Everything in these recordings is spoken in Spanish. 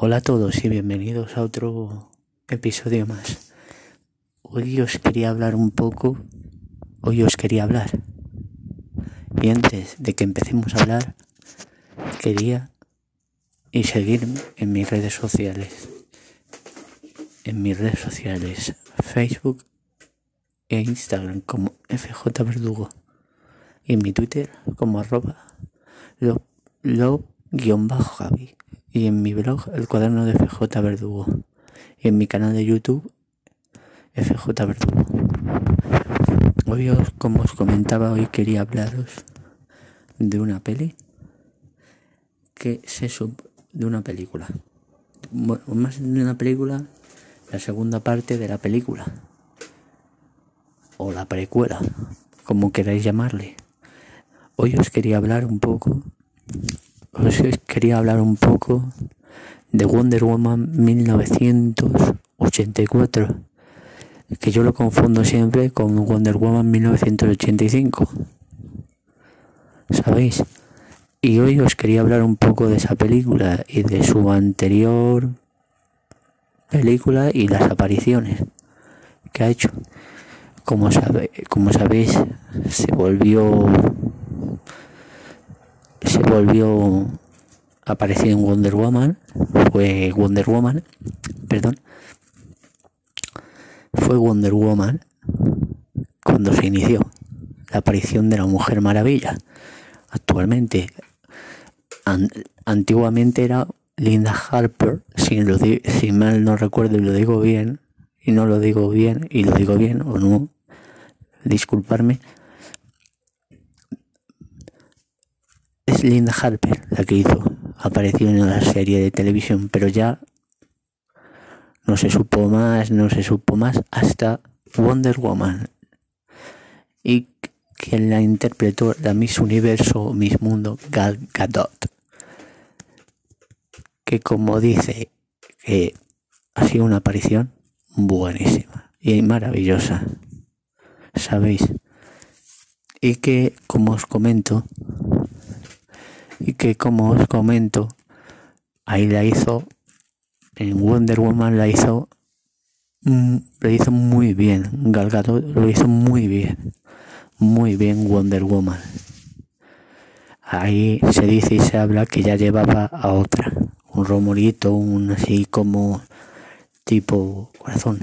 Hola a todos y bienvenidos a otro episodio más. Hoy os quería hablar un poco, hoy os quería hablar. Y antes de que empecemos a hablar, quería y seguirme en mis redes sociales. En mis redes sociales, Facebook e Instagram como FJ Verdugo. Y en mi Twitter como arroba lo-javi y en mi blog El cuaderno de FJ Verdugo y en mi canal de YouTube FJ Verdugo. Hoy, como os comentaba, hoy quería hablaros de una peli que se sub de una película. Más de una película, la segunda parte de la película o la precuela, como queráis llamarle. Hoy os quería hablar un poco os quería hablar un poco de Wonder Woman 1984, que yo lo confundo siempre con Wonder Woman 1985. ¿Sabéis? Y hoy os quería hablar un poco de esa película y de su anterior película y las apariciones que ha hecho. Como, sabe, como sabéis, se volvió se volvió apareció en Wonder Woman, fue Wonder Woman, perdón, fue Wonder Woman cuando se inició la aparición de la Mujer Maravilla. Actualmente, antiguamente era Linda Harper, si, si mal no recuerdo y lo digo bien, y no lo digo bien, y lo digo bien o no, disculparme, es Linda Harper la que hizo, apareció en la serie de televisión, pero ya no se supo más, no se supo más hasta Wonder Woman. Y quien la interpretó, la Miss Universo, Miss Mundo, Gal Gadot. Que como dice, que ha sido una aparición buenísima y maravillosa. ¿Sabéis? Y que, como os comento, y que como os comento, ahí la hizo, en Wonder Woman la hizo, mm, lo hizo muy bien, Galgado lo hizo muy bien, muy bien Wonder Woman. Ahí se dice y se habla que ya llevaba a otra, un rumorito, un así como tipo corazón,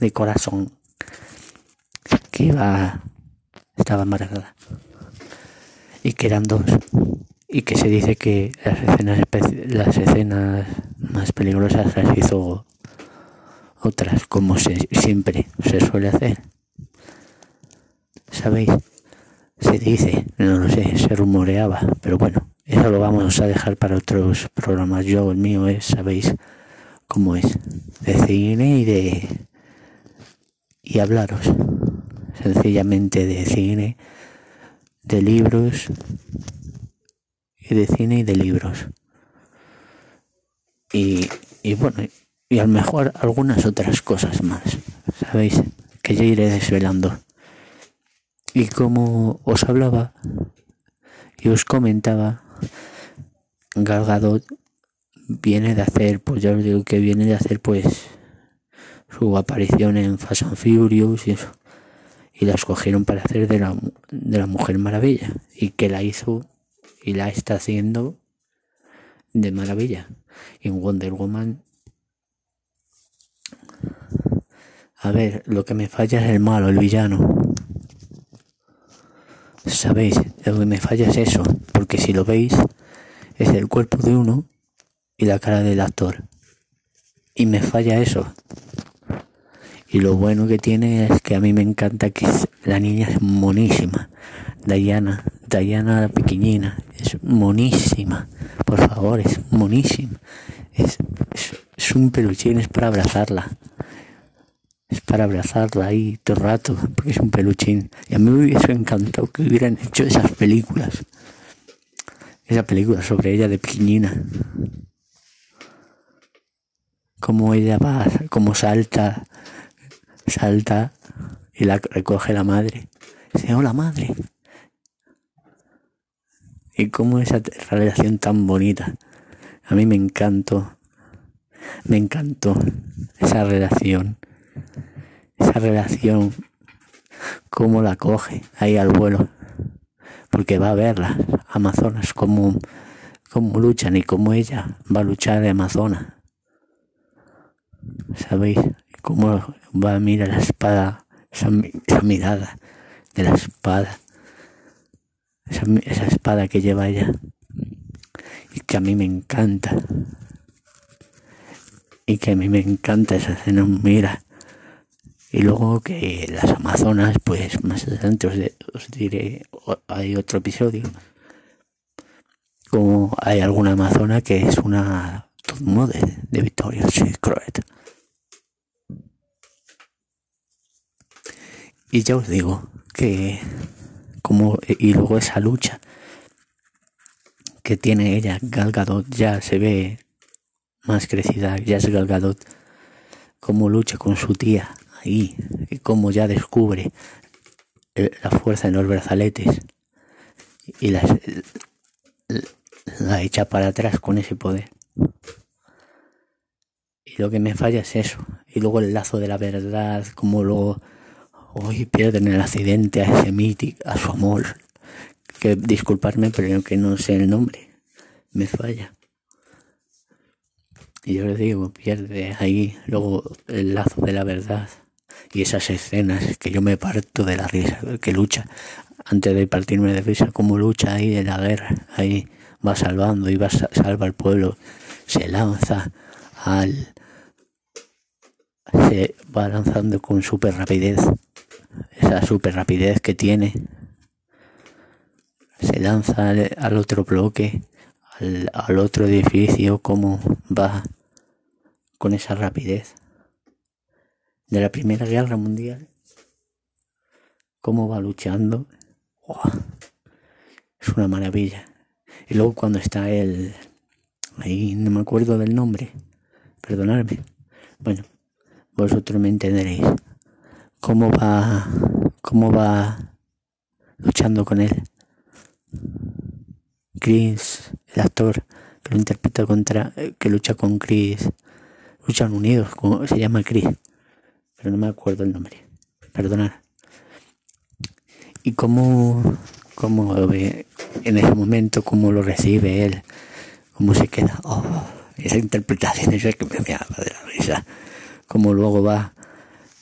de corazón, que iba, estaba embarazada. Y que eran dos y que se dice que las escenas, las escenas más peligrosas las hizo otras, como se, siempre se suele hacer. ¿Sabéis? Se dice, no lo sé, se rumoreaba, pero bueno, eso lo vamos a dejar para otros programas. Yo, el mío es, sabéis cómo es, de cine y de... y hablaros sencillamente de cine, de libros de cine y de libros. Y, y bueno, y a lo mejor algunas otras cosas más, ¿sabéis? Que yo iré desvelando. Y como os hablaba y os comentaba, Gal viene de hacer, pues ya os digo que viene de hacer pues su aparición en Fast and Furious y eso. Y la escogieron para hacer de la, de la Mujer Maravilla. Y que la hizo y la está haciendo de maravilla. En Wonder Woman, a ver, lo que me falla es el malo, el villano. ¿Sabéis? Lo que me falla es eso, porque si lo veis, es el cuerpo de uno y la cara del actor. Y me falla eso. Y lo bueno que tiene es que a mí me encanta que la niña es monísima. Diana, Diana la pequeñina, es monísima, por favor, es monísima. Es, es, un peluchín, es para abrazarla. Es para abrazarla ahí todo el rato, porque es un peluchín. Y a mí me hubiese encantado que hubieran hecho esas películas. Esa película sobre ella de pequeñina. Como ella va, como salta, salta y la recoge la madre. Dice, hola madre, y cómo esa relación tan bonita. A mí me encantó. me encantó esa relación. Esa relación, cómo la coge ahí al vuelo. Porque va a ver las Amazonas, cómo, cómo luchan y cómo ella va a luchar de Amazona. ¿Sabéis? Cómo va a mirar la espada, esa, mirada de la espada. Esa, espada que lleva ella y que a mí me encanta y que a mí me encanta esa escena, mira. Y luego que las Amazonas, pues más adelante os, diré, hay otro episodio, como hay alguna Amazona que es una top de Victoria's Secret. Y ya os digo que como y luego esa lucha que tiene ella Gal ya se ve más crecida, ya es Galgadot, cómo lucha con su tía ahí, y cómo ya descubre la fuerza en los brazaletes y las, la echa para atrás con ese poder. Y lo que me falla es eso. Y luego el lazo de la verdad, como luego hoy pierden el accidente a ese mítico, a su amor. Que disculparme, pero que no sé el nombre. Me falla. Y yo les digo, pierde ahí luego el lazo de la verdad y esas escenas que yo me parto de la risa, que lucha, antes de partirme de risa, como lucha ahí en la guerra, ahí va salvando y va a salvar al pueblo, se lanza al... se va lanzando con super rapidez, esa super rapidez que tiene, se lanza al, otro bloque, al, al otro edificio, como va con esa rapidez de la Primera Guerra Mundial. Cómo va luchando. es una maravilla. Y luego cuando está él, ahí no me acuerdo del nombre, perdonadme. Bueno, vosotros me entenderéis. Cómo va, cómo va luchando con él. Chris, el actor que lo interpreta contra, que lucha con Chris luchan unidos, como se llama Chris, pero no me acuerdo el nombre, perdonad. Y cómo, cómo ve en ese momento, cómo lo recibe él, cómo se queda, oh, esa interpretación es que me, me de la risa, cómo luego va,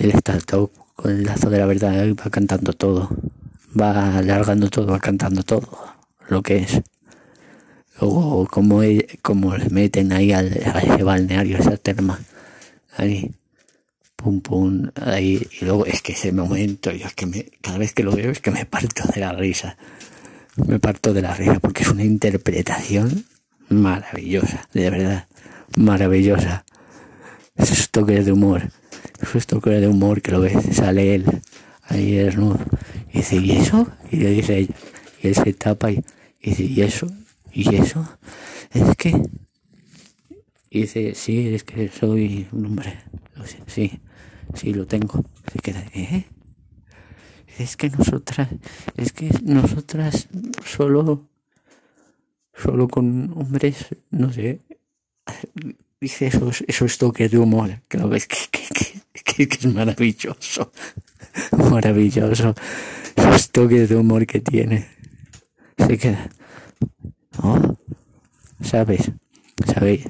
él está todo con el lazo de la verdad, y va cantando todo, va alargando todo, va cantando todo, lo que es. O como, como le meten ahí al, a ese balneario, esa terma, ahí, pum pum, ahí, y luego es que ese momento, yo es que me, cada vez que lo veo es que me parto de la risa, me parto de la risa, porque es una interpretación maravillosa, de verdad, maravillosa, esos toques de humor, esos toques de humor que lo ves, sale él, ahí desnudo, y dice, ¿y eso? Y le dice ella, y él se tapa y dice, ¿y eso? ¿Y eso? Es que... Y dice, sí, es que soy un hombre. Sí, sí, lo tengo. Se queda, ¿eh? Es que nosotras, es que nosotras solo, solo con hombres, no sé, dice esos, esos toques de humor, que lo ves que, que, que, es maravilloso, maravilloso, esos toques de humor que tiene. Se queda, ¿no? ¿Sabes? ¿Sabéis?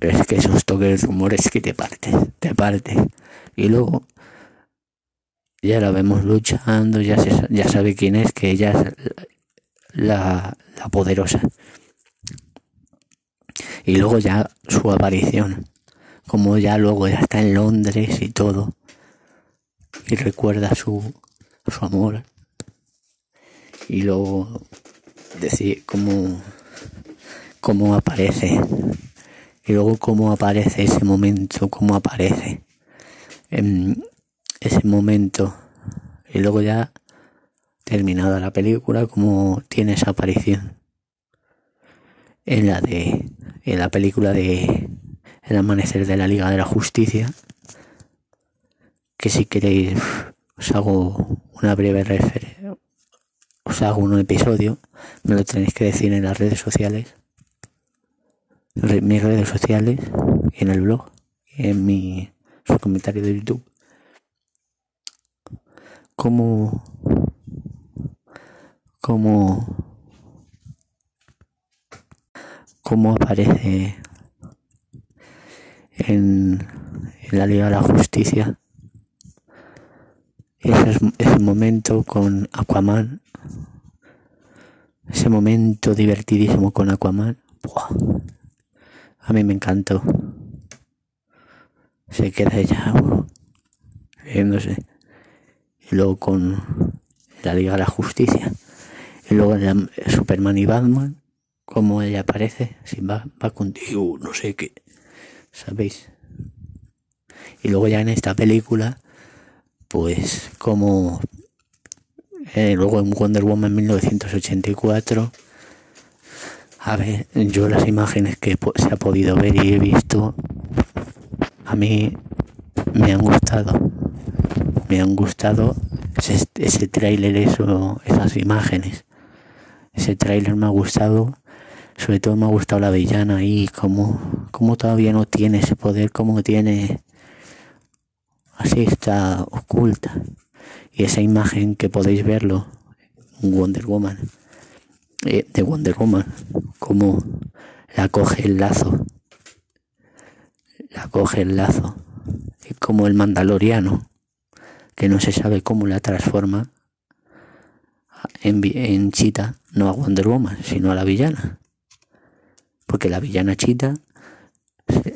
Es que esos toques de humor es que te parte, te parte. Y luego ya la vemos luchando, ya, se, ya sabe quién es, que ella es la, la poderosa. Y luego ya su aparición, como ya luego ya está en Londres y todo, y recuerda su, su amor. Y luego decir cómo, cómo aparece y luego cómo aparece ese momento, cómo aparece en ese momento y luego ya terminada la película cómo tiene esa aparición en la de en la película de El amanecer de la Liga de la Justicia que si queréis os hago una breve referencia os hago un episodio, me lo tenéis que decir en las redes sociales, mis redes sociales, y en el blog, en mi su comentario de YouTube. Cómo, cómo, cómo aparece en, la Liga de la Justicia. Ese, ese momento con Aquaman. Ese momento divertidísimo con Aquaman. A mí me encantó. Se queda ya riéndose. Y luego con la Liga de la Justicia. Y luego Superman y Batman como ella aparece si va, va contigo no sé qué sabéis y luego ya en esta película pues como eh, luego en Wonder Woman 1984 a ver yo las imágenes que se ha podido ver y he visto a mí me han gustado. Me han gustado ese, ese tráiler esas imágenes. Ese tráiler me ha gustado sobre todo me ha gustado la villana y como, como todavía no tiene ese poder como tiene así está oculta. Y esa imagen que podéis verlo, Wonder Woman, eh, de Wonder Woman, como la coge el lazo, la coge el lazo, como el mandaloriano, que no se sabe cómo la transforma en, en Chita, no a Wonder Woman, sino a la villana. Porque la villana Chita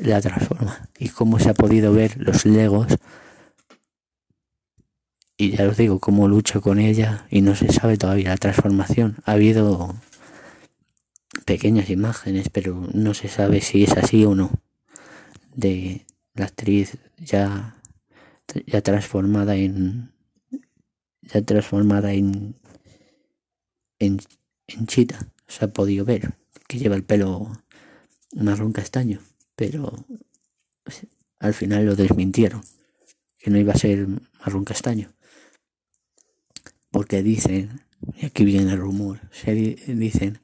la transforma. Y cómo se ha podido ver los legos y ya os digo cómo lucha con ella y no se sabe todavía la transformación. Ha habido pequeñas imágenes, pero no se sabe si es así o no. De la actriz ya, ya transformada en ya transformada en, en en chita. Se ha podido ver que lleva el pelo marrón castaño, pero al final lo desmintieron, que no iba a ser marrón castaño porque dicen, y aquí viene el rumor, se dicen,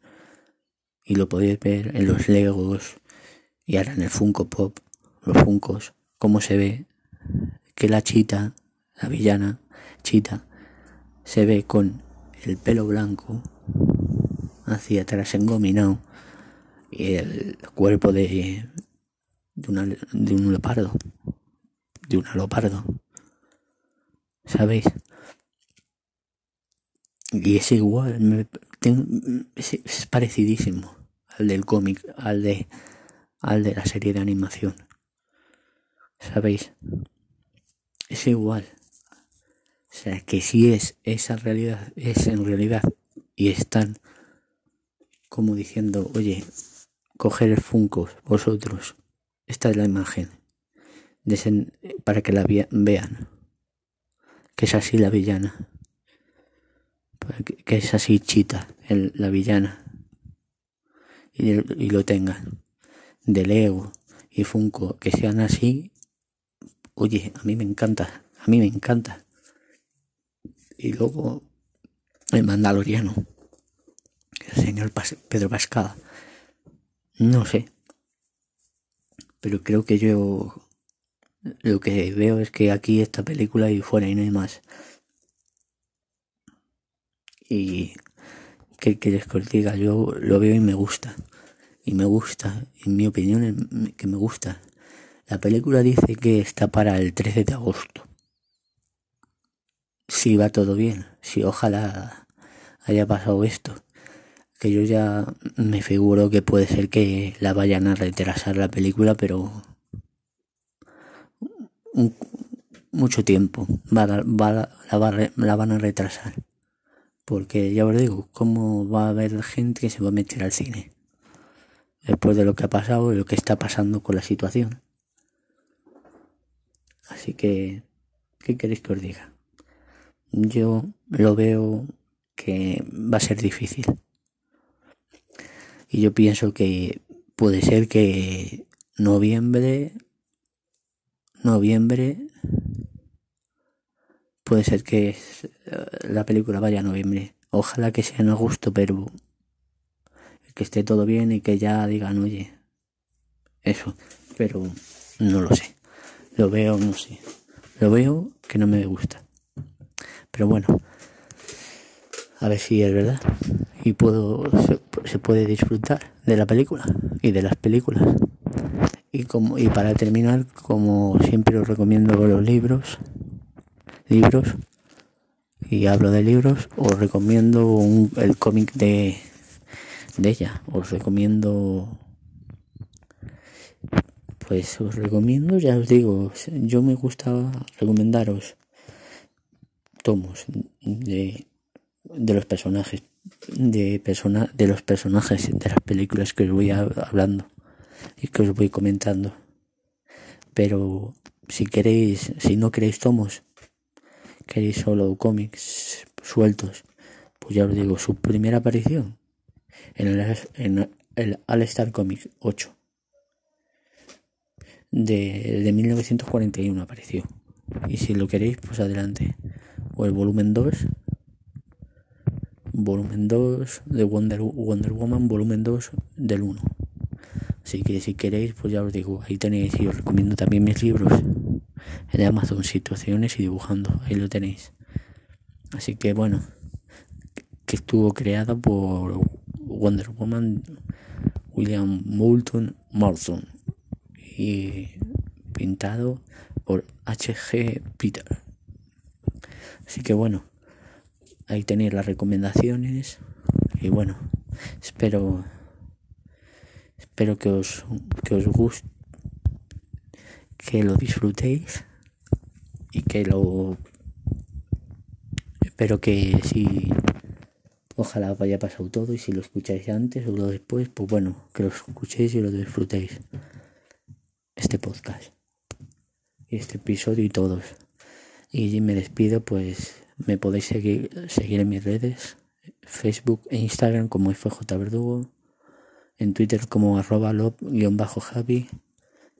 y lo podéis ver en los Legos y ahora en el Funko Pop, los Funcos, cómo se ve que la chita, la villana chita, se ve con el pelo blanco hacia atrás engominado el cuerpo de, de, una, de un leopardo, de un leopardo. ¿Sabéis? Y es igual, es, parecidísimo al del cómic, al de, al de la serie de animación. ¿Sabéis? Es igual. O sea, que si es esa realidad, es en realidad, y están como diciendo, oye, coger el Funko, vosotros, esta es la imagen, para que la vean, que es así la villana que es así chita, la villana, y, lo tengan, de Lego y Funko, que sean así, oye, a mí me encanta, a mí me encanta. Y luego el Mandaloriano, el señor Pedro Pascal, no sé, pero creo que yo lo que veo es que aquí esta película y fuera y no hay más. Y que quieres que os diga, yo lo veo y me gusta. Y me gusta, en mi opinión que me gusta. La película dice que está para el 13 de agosto. Si va todo bien, si ojalá haya pasado esto. Que yo ya me figuro que puede ser que la vayan a retrasar la película, pero mucho tiempo va, va, la, la van a retrasar. Porque ya os digo, ¿cómo va a haber gente que se va a meter al cine? Después de lo que ha pasado y lo que está pasando con la situación. Así que, ¿qué queréis que os diga? Yo lo veo que va a ser difícil. Y yo pienso que puede ser que noviembre, noviembre puede ser que eh, la película vaya a noviembre. Ojalá que sea en agosto, pero que esté todo bien y que ya digan, oye, eso, pero no lo sé. Lo veo, no sé. Lo veo que no me gusta. Pero bueno, a ver si es verdad. Y puedo, se, puede disfrutar de la película y de las películas. Y, como, y para terminar, como siempre os recomiendo los libros, libros, y hablo de libros, os recomiendo el cómic de, de ella. Os recomiendo pues os recomiendo, ya os digo, yo me gustaba recomendaros tomos de, de los personajes, de, persona, de los personajes de las películas que os voy hablando y que os voy comentando. Pero si queréis, si no queréis tomos, queréis solo cómics sueltos, pues ya os digo, su primera aparición en el, en el All Star Comics 8 de, de 1941 apareció. Y si lo queréis, pues adelante. O el volumen 2. Volumen 2 de Wonder, Woman, volumen 2 del 1. Así que si queréis, pues ya os digo, ahí tenéis y os recomiendo también mis libros en Amazon, situaciones y dibujando, ahí lo tenéis. Así que bueno, que estuvo creado por Wonder Woman William Moulton Morrison y pintado por H.G. Peter. Así que bueno, ahí tenéis las recomendaciones y bueno, espero espero que os que os guste que lo disfrutéis y que lo espero que si ojalá vaya pasado todo y si lo escucháis antes o lo después pues bueno que lo escuchéis y lo disfrutéis este podcast, este episodio y todos. Y me despido, pues me podéis seguir, seguir en mis redes, Facebook e Instagram como FJ Verdugo, en Twitter como arroba lob-javi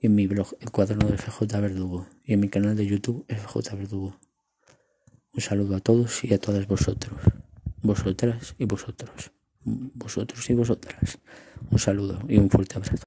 y en mi blog El Cuaderno de FJ Verdugo y en mi canal de YouTube FJ Verdugo. Un saludo a todos y a todas vosotros, vosotras y vosotros, vosotros y vosotras. Un saludo y un fuerte abrazo.